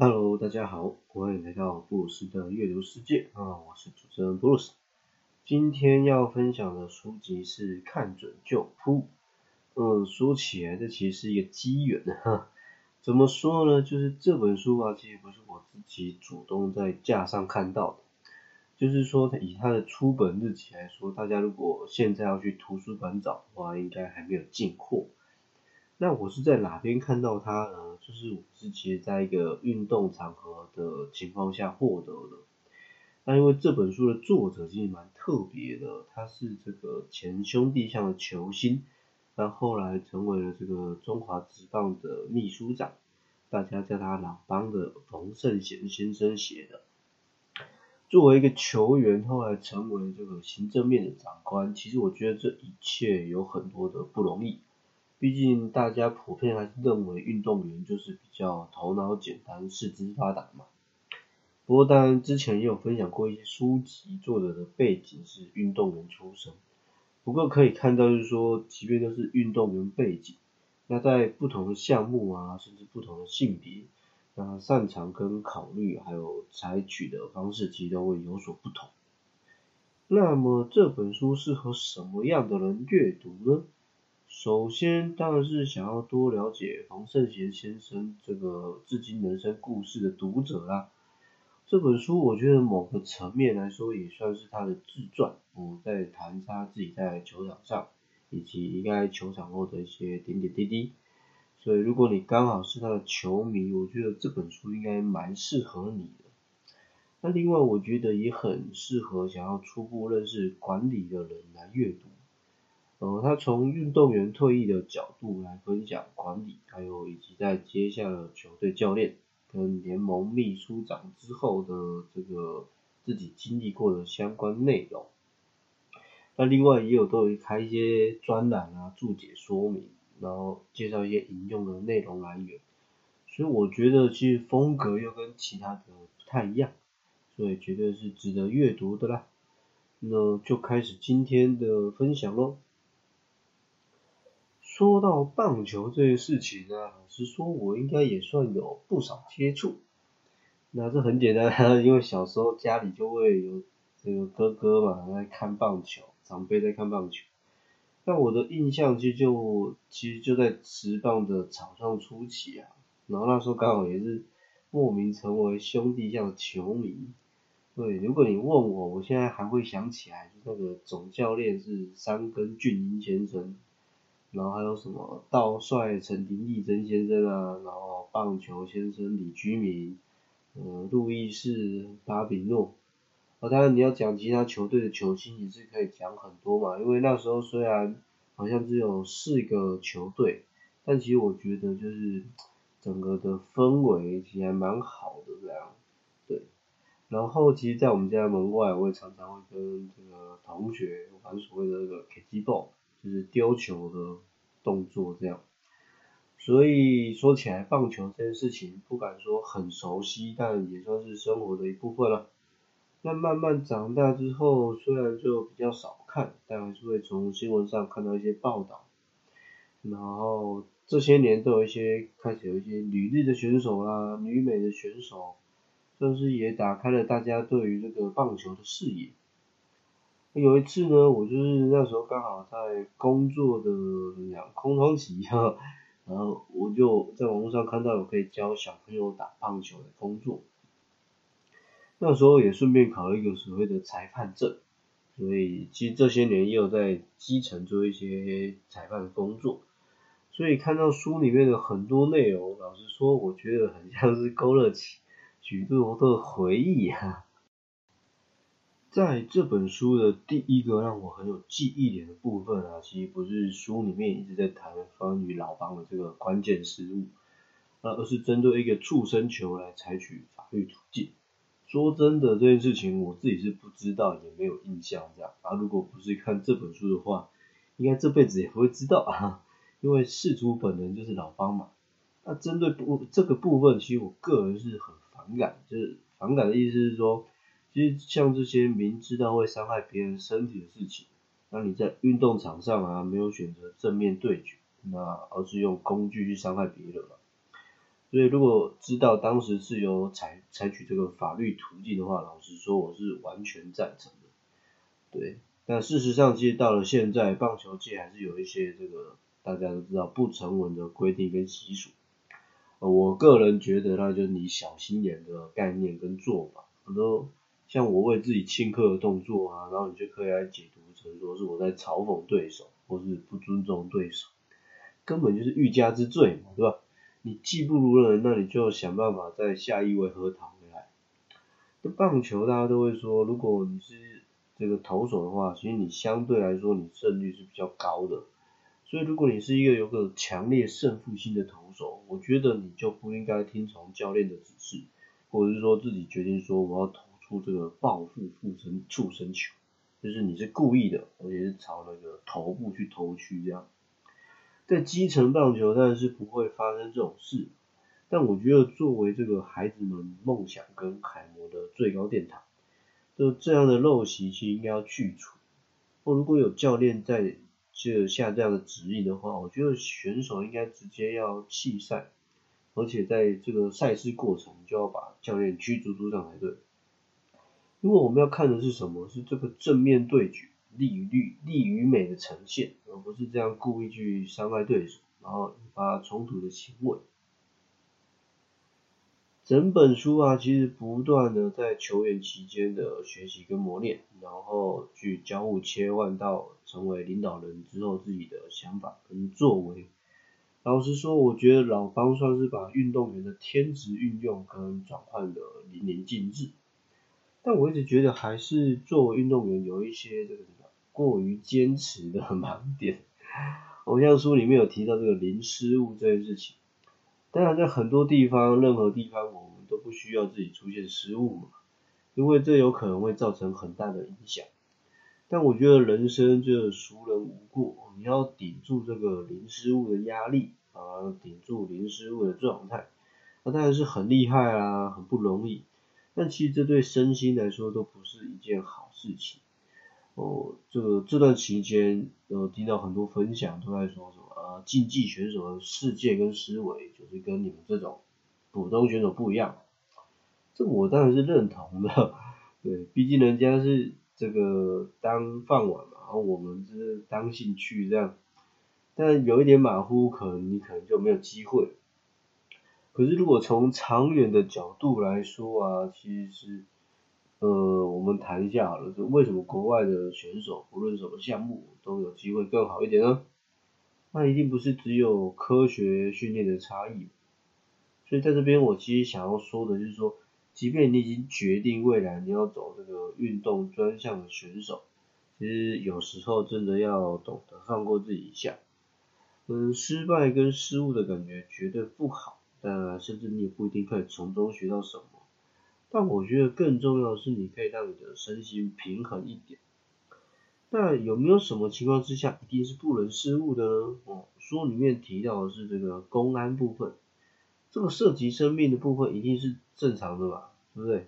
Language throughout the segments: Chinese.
Hello，大家好，欢迎来到布鲁斯的阅读世界啊，我是主持人布鲁斯。今天要分享的书籍是《看准就扑》。嗯，说起来这其实是一个机缘哈。怎么说呢？就是这本书啊，其实不是我自己主动在架上看到的。就是说，以它的出本日期来说，大家如果现在要去图书馆找的话，应该还没有进货。那我是在哪边看到它呢？就是我是其实在一个运动场合的情况下获得的。那因为这本书的作者其实蛮特别的，他是这个前兄弟象的球星，那后来成为了这个中华职棒的秘书长，大家叫他老帮的冯胜贤先生写的。作为一个球员，后来成为这个行政面的长官，其实我觉得这一切有很多的不容易。毕竟大家普遍还是认为运动员就是比较头脑简单、四肢发达嘛。不过当然之前也有分享过一些书籍，作者的背景是运动员出身。不过可以看到就是说，即便都是运动员背景，那在不同的项目啊，甚至不同的性别，那擅长跟考虑还有采取的方式，其实都会有所不同。那么这本书适合什么样的人阅读呢？首先当然是想要多了解冯胜贤先生这个至今人生故事的读者啦。这本书我觉得某个层面来说也算是他的自传，嗯，在谈他自己在球场上以及应该球场后的一些点点滴滴。所以如果你刚好是他的球迷，我觉得这本书应该蛮适合你的。那另外我觉得也很适合想要初步认识管理的人来阅读。呃，他从运动员退役的角度来分享管理，还有以及在接下了球队教练跟联盟秘书长之后的这个自己经历过的相关内容。那另外也有都会开一些专栏啊，注解说明，然后介绍一些引用的内容来源。所以我觉得其实风格又跟其他的不太一样，所以绝对是值得阅读的啦。那就开始今天的分享喽。说到棒球这件事情呢，老实说，我应该也算有不少接触。那这很简单，因为小时候家里就会有这个哥哥嘛在看棒球，长辈在看棒球。那我的印象其实就其实就在职棒的场上初期啊，然后那时候刚好也是莫名成为兄弟象的球迷。对，如果你问我，我现在还会想起来，那个总教练是三根俊英先生。然后还有什么道帅陈廷义曾先生啊，然后棒球先生李居明，呃，路易士巴比诺，啊，当然你要讲其他球队的球星也是可以讲很多嘛，因为那时候虽然好像只有四个球队，但其实我觉得就是整个的氛围其实还蛮好的这样，对。然后其实，在我们家门外，我也常常会跟这个同学玩所谓的那个 K G ball。就是丢球的动作这样，所以说起来棒球这件事情不敢说很熟悉，但也算是生活的一部分了。那慢慢长大之后，虽然就比较少看，但还是会从新闻上看到一些报道。然后这些年都有一些开始有一些女日的选手啦，女美的选手，算是也打开了大家对于这个棒球的视野。有一次呢，我就是那时候刚好在工作的怎么讲空窗期哈，然后我就在网络上看到有可以教小朋友打棒球的工作，那时候也顺便考了一个所谓的裁判证，所以其实这些年也有在基层做一些裁判的工作，所以看到书里面的很多内容，老实说，我觉得很像是勾勒起许多的回忆哈。在这本书的第一个让我很有记忆点的部分啊，其实不是书里面一直在谈关于老邦的这个关键失误，呃，而是针对一个畜生球来采取法律途径。说真的，这件事情我自己是不知道，也没有印象这样。啊，如果不是看这本书的话，应该这辈子也不会知道啊，因为事主本人就是老邦嘛。那针对部这个部分，其实我个人是很反感，就是反感的意思是说。其实像这些明知道会伤害别人身体的事情，那你在运动场上啊没有选择正面对决，那而是用工具去伤害别人了。所以如果知道当时是有采采取这个法律途径的话，老实说我是完全赞成的。对，但事实上其实到了现在，棒球界还是有一些这个大家都知道不成文的规定跟习俗。我个人觉得那就是你小心眼的概念跟做法，很多像我为自己轻刻的动作啊，然后你就可以来解读成说是我在嘲讽对手，或是不尊重对手，根本就是欲加之罪嘛，对吧？你技不如人，那你就想办法在下一位核桃回来。那棒球大家都会说，如果你是这个投手的话，其实你相对来说你胜率是比较高的。所以如果你是一个有个强烈胜负心的投手，我觉得你就不应该听从教练的指示，或者是说自己决定说我要投出这个报复附身畜生球，就是你是故意的，而且是朝那个头部去投去这样。在基层棒球当然是不会发生这种事，但我觉得作为这个孩子们梦想跟楷模的最高殿堂，就这样的陋习其实应该要去除。或如果有教练在这下这样的指引的话，我觉得选手应该直接要弃赛，而且在这个赛事过程就要把教练驱逐出场才对。因为我们要看的是什么？是这个正面对决。利与利利与美的呈现，而不是这样故意去伤害对手，然后引发冲突的行为。整本书啊，其实不断的在球员期间的学习跟磨练，然后去交互切换到成为领导人之后自己的想法跟作为。老实说，我觉得老方算是把运动员的天职运用跟转换的淋漓尽致。但我一直觉得还是作为运动员有一些这个什么。过于坚持的盲点，偶像书里面有提到这个零失误这件事情。当然，在很多地方、任何地方，我们都不需要自己出现失误嘛，因为这有可能会造成很大的影响。但我觉得人生就是熟人无过，你要顶住这个零失误的压力啊，顶住零失误的状态，那当然是很厉害啊，很不容易。但其实这对身心来说都不是一件好事情。哦，这个这段期间，呃，听到很多分享都在说什么，呃，竞技选手的世界跟思维就是跟你们这种普通选手不一样，这我当然是认同的，对，毕竟人家是这个当饭碗嘛，然后我们是当兴趣这样，但有一点马虎，可能你可能就没有机会。可是如果从长远的角度来说啊，其实。呃，我们谈一下好了，就为什么国外的选手不论什么项目都有机会更好一点呢？那一定不是只有科学训练的差异。所以在这边我其实想要说的就是说，即便你已经决定未来你要走这个运动专项的选手，其实有时候真的要懂得放过自己一下。嗯，失败跟失误的感觉绝对不好，但甚至你也不一定可以从中学到什么。但我觉得更重要的是，你可以让你的身心平衡一点。那有没有什么情况之下一定是不能失误的呢？哦，书里面提到的是这个公安部分，这个涉及生命的部分一定是正常的吧？对不对？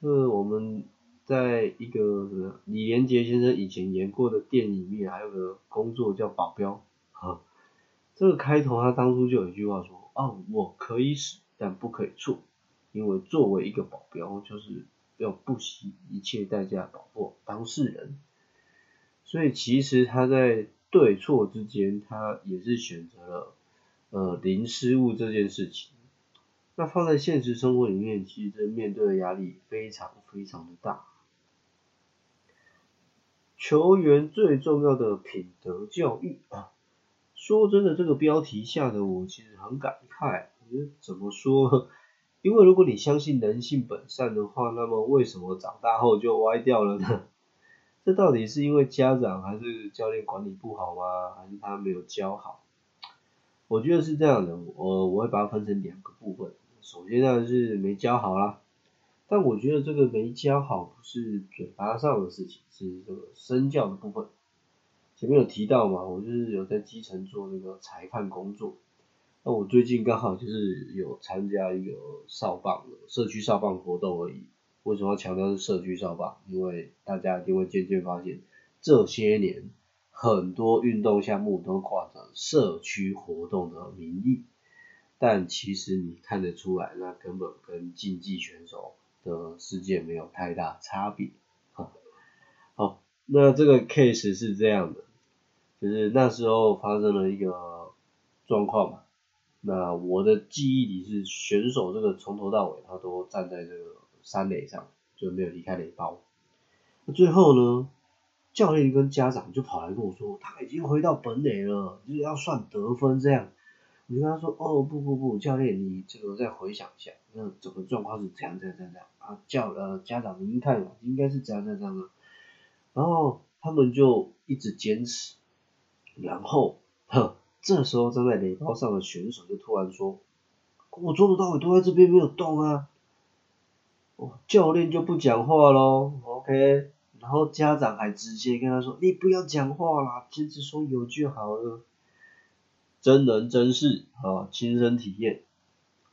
呃，我们在一个李连杰先生以前演过的电影里面，还有个工作叫保镖，哈，这个开头他当初就有一句话说：哦，我可以死，但不可以错。因为作为一个保镖，就是要不惜一切代价保护当事人，所以其实他在对错之间，他也是选择了呃零失误这件事情。那放在现实生活里面，其实面对的压力非常非常的大。球员最重要的品德教育啊，说真的，这个标题下的我其实很感慨，我觉得怎么说？因为如果你相信人性本善的话，那么为什么长大后就歪掉了呢？这到底是因为家长还是教练管理不好吗？还是他没有教好？我觉得是这样的，我我会把它分成两个部分。首先当然是没教好啦，但我觉得这个没教好不是嘴巴上的事情，是这个身教的部分。前面有提到嘛，我就是有在基层做那个裁判工作。那我最近刚好就是有参加一个少棒的社区少棒活动而已。为什么要强调是社区少棒？因为大家一定会渐渐发现，这些年很多运动项目都挂着社区活动的名义，但其实你看得出来，那根本跟竞技选手的世界没有太大差别。好，那这个 case 是这样的，就是那时候发生了一个状况嘛。那我的记忆里是选手这个从头到尾他都站在这个三垒上，就没有离开垒包。那最后呢，教练跟家长就跑来跟我说，他已经回到本垒了，就是要算得分这样。我跟他说，哦不不不，教练你这个再回想一下，那整个状况是这样这样这样啊，教呃家长您看应该是这样这样这样。然后他们就一直坚持，然后呵。这时候站在垒包上的选手就突然说：“我从头到尾都在这边没有动啊！”哦，教练就不讲话喽，OK。然后家长还直接跟他说：“你不要讲话啦，坚持说有就好了。”真人真事啊，亲身体验。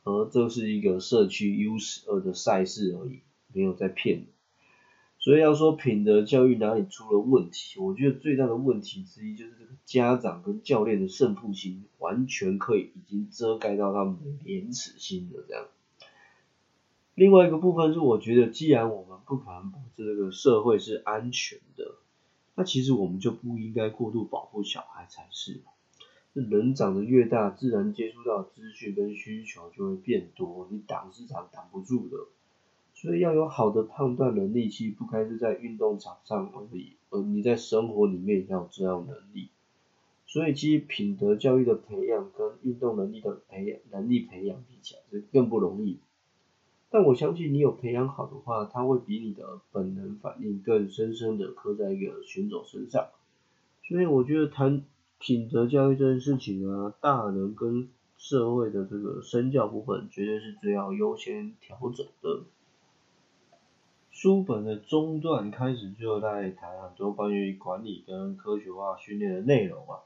而这是一个社区 U 十二的赛事而已，没有在骗你。所以要说品德教育哪里出了问题，我觉得最大的问题之一就是这个家长跟教练的胜负心完全可以已经遮盖到他们的廉耻心了这样。另外一个部分是我觉得既然我们不可能保证这个社会是安全的，那其实我们就不应该过度保护小孩才是。人长得越大，自然接触到资讯跟需求就会变多，你挡是挡挡不住的。所以要有好的判断能力，其实不该是在运动场上而已，而你在生活里面也要有这样能力。所以其实品德教育的培养跟运动能力的培养能力培养比起来是更不容易。但我相信你有培养好的话，它会比你的本能反应更深深的刻在一个选手身上。所以我觉得谈品德教育这件事情啊，大人跟社会的这个身教部分，绝对是最要优先调整的。书本的中段开始就在谈很多关于管理跟科学化训练的内容啊。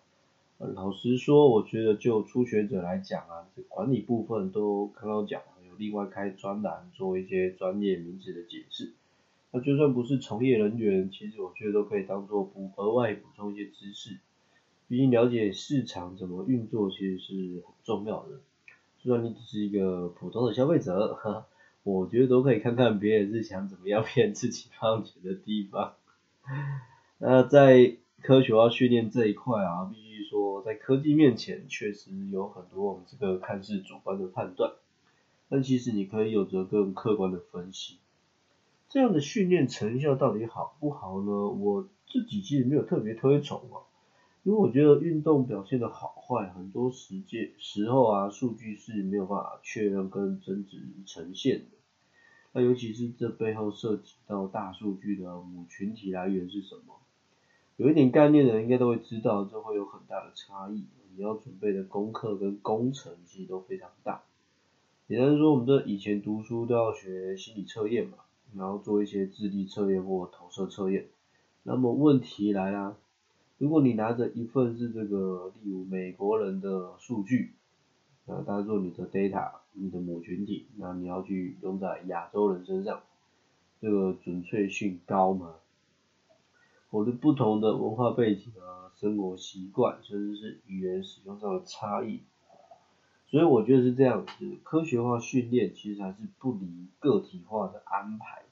老实说，我觉得就初学者来讲啊，这管理部分都刚刚讲，有另外开专栏做一些专业名词的解释。那就算不是从业人员，其实我觉得都可以当做补额外补充一些知识。毕竟了解市场怎么运作，其实是很重要的。就算你只是一个普通的消费者，哈。我觉得都可以看看别人是想怎么样骗自己放钱的地方。那在科学化训练这一块啊，必须说在科技面前，确实有很多我们这个看似主观的判断，但其实你可以有着更客观的分析。这样的训练成效到底好不好呢？我自己其实没有特别推崇啊。因为我觉得运动表现的好坏，很多时间时候啊，数据是没有办法确认跟真实呈现的。那尤其是这背后涉及到大数据的母群体来源是什么？有一点概念的人应该都会知道，这会有很大的差异。你要准备的功课跟工程其实都非常大。简单说，我们这以前读书都要学心理测验嘛，然后做一些智力测验或投射测验。那么问题来啦。如果你拿着一份是这个，例如美国人的数据，那当做你的 data，你的母群体，那你要去用在亚洲人身上，这个准确性高吗？或者不同的文化背景啊、生活习惯，甚至是语言使用上的差异，所以我觉得是这样子，科学化训练其实还是不离个体化的安排。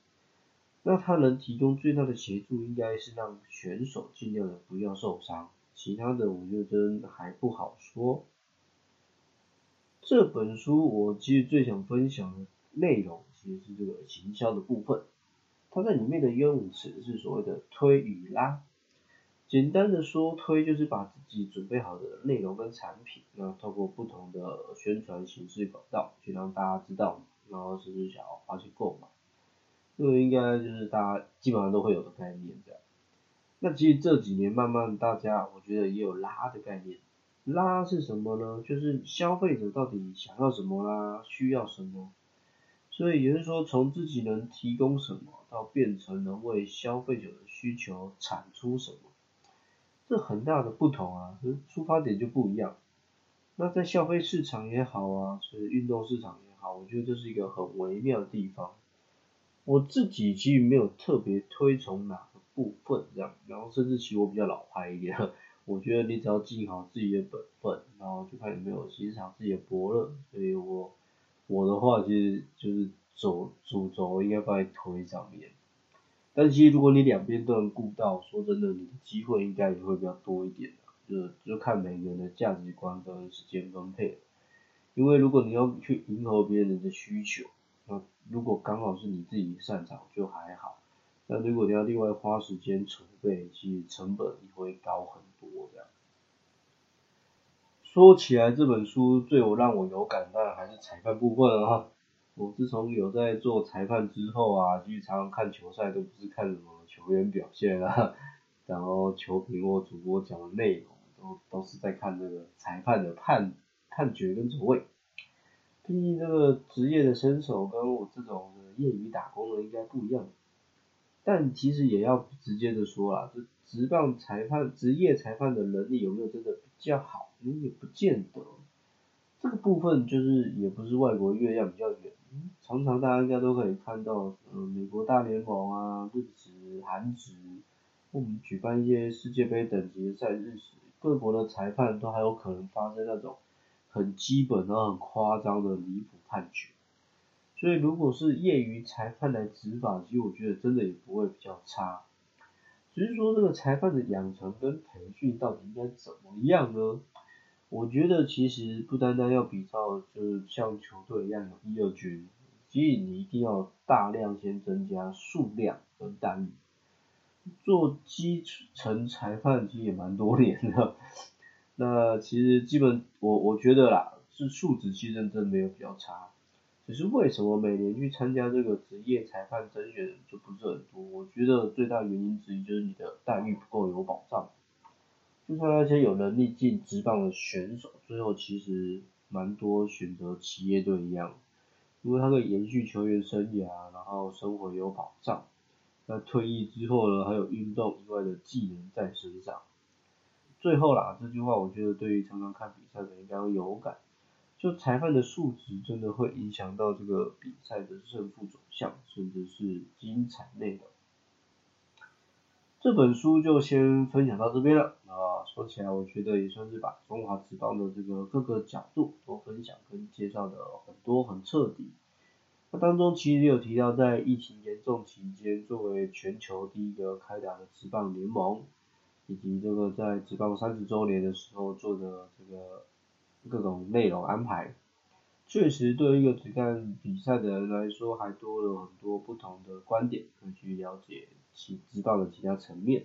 那他能提供最大的协助，应该是让选手尽量的不要受伤，其他的我觉得真还不好说。这本书我其实最想分享的内容，其实是这个行销的部分。它在里面的用词是所谓的推与拉。简单的说，推就是把自己准备好的内容跟产品，那透过不同的宣传形式管道，去让大家知道，然后甚至想要花钱购买。这个应该就是大家基本上都会有的概念，这样。那其实这几年慢慢大家，我觉得也有拉的概念。拉是什么呢？就是消费者到底想要什么啦，需要什么。所以也就是说，从自己能提供什么，到变成能为消费者的需求产出什么，这很大的不同啊，出发点就不一样。那在消费市场也好啊，是运动市场也好，我觉得这是一个很微妙的地方。我自己其实没有特别推崇哪个部分这样，然后甚至其实我比较老派一点，我觉得你只要尽好自己的本分，然后就看有没有欣赏自己的伯乐。所以我我的话其实就是走主轴应该放在推上面。但其实如果你两边都能顾到，说真的，你的机会应该也会比较多一点就就看每个人的价值观跟时间分配。因为如果你要去迎合别人的需求，如果刚好是你自己擅长就还好。那如果你要另外花时间储备，其实成本也会高很多这样。说起来这本书最有让我有感，当然还是裁判部分啊。我自从有在做裁判之后啊，其实常常看球赛都不是看什么球员表现啊，然后球评或主播讲的内容，都都是在看这个裁判的判判决跟走位。毕竟这个职业的身手跟我这种的业余打工的应该不一样。但其实也要直接的说啊，这职棒裁判、职业裁判的能力有没有真的比较好，你也不见得。这个部分就是也不是外国月亮比较圆，常常大家应该都可以看到，嗯，美国大联盟啊、日职、韩职，我们举办一些世界杯等级赛事时，各国的裁判都还有可能发生那种很基本然后很夸张的离谱判决。所以如果是业余裁判来执法，其实我觉得真的也不会比较差。只是说这个裁判的养成跟培训到底应该怎么样呢？我觉得其实不单单要比较，就是像球队一样有一二军，其实你一定要大量先增加数量跟单。做基层裁判其实也蛮多年的，那其实基本我我觉得啦，是素质其实真的没有比较差，只是为什么每年去参加这个职业裁判甄选就不是很多？我觉得最大原因之一就是你的待遇不够有保障。就像那些有能力进职棒的选手，最后其实蛮多选择企业队一样，因为他可以延续球员生涯，然后生活有保障。那退役之后呢，还有运动以外的技能在身上。最后啦，这句话我觉得对于常常看比赛的应该会有感，就裁判的素质真的会影响到这个比赛的胜负走向，甚至是精彩内容。这本书就先分享到这边了啊，说起来我觉得也算是把中华职棒的这个各个角度都分享跟介绍的很多很彻底。那当中其实有提到在疫情严重期间，作为全球第一个开打的职棒联盟，以及这个在职棒三十周年的时候做的这个各种内容安排，确实对于一个只看比赛的人来说，还多了很多不同的观点可以去了解。其知道的其他层面，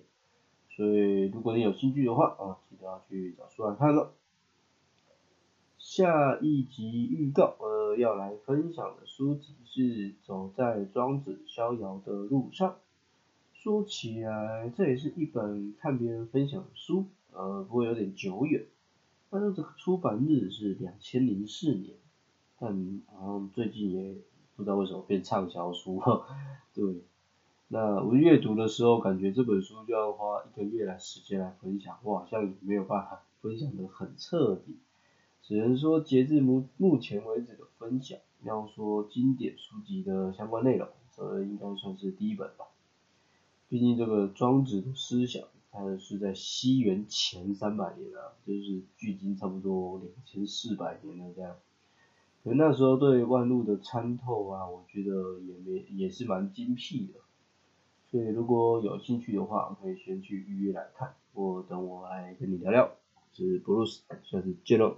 所以如果你有兴趣的话啊，记得要去找书来看了。下一集预告，呃，要来分享的书籍是《走在庄子逍遥的路上》。说起来，这也是一本看别人分享的书，呃，不过有点久远。但是这个出版日是两千零四年，但好像最近也不知道为什么变畅销书了，对。那我阅读的时候，感觉这本书就要花一个月来时间来分享，我好像也没有办法分享的很彻底，只能说截至目目前为止的分享，要说经典书籍的相关内容，这应该算是第一本吧。毕竟这个庄子的思想，它是在西元前三百年啊，就是距今差不多两千四百年的这样。可那时候对万物的参透啊，我觉得也没也是蛮精辟的。所以如果有兴趣的话，可以先去预约来看，或等我来跟你聊聊。是 Bruce，下次见喽。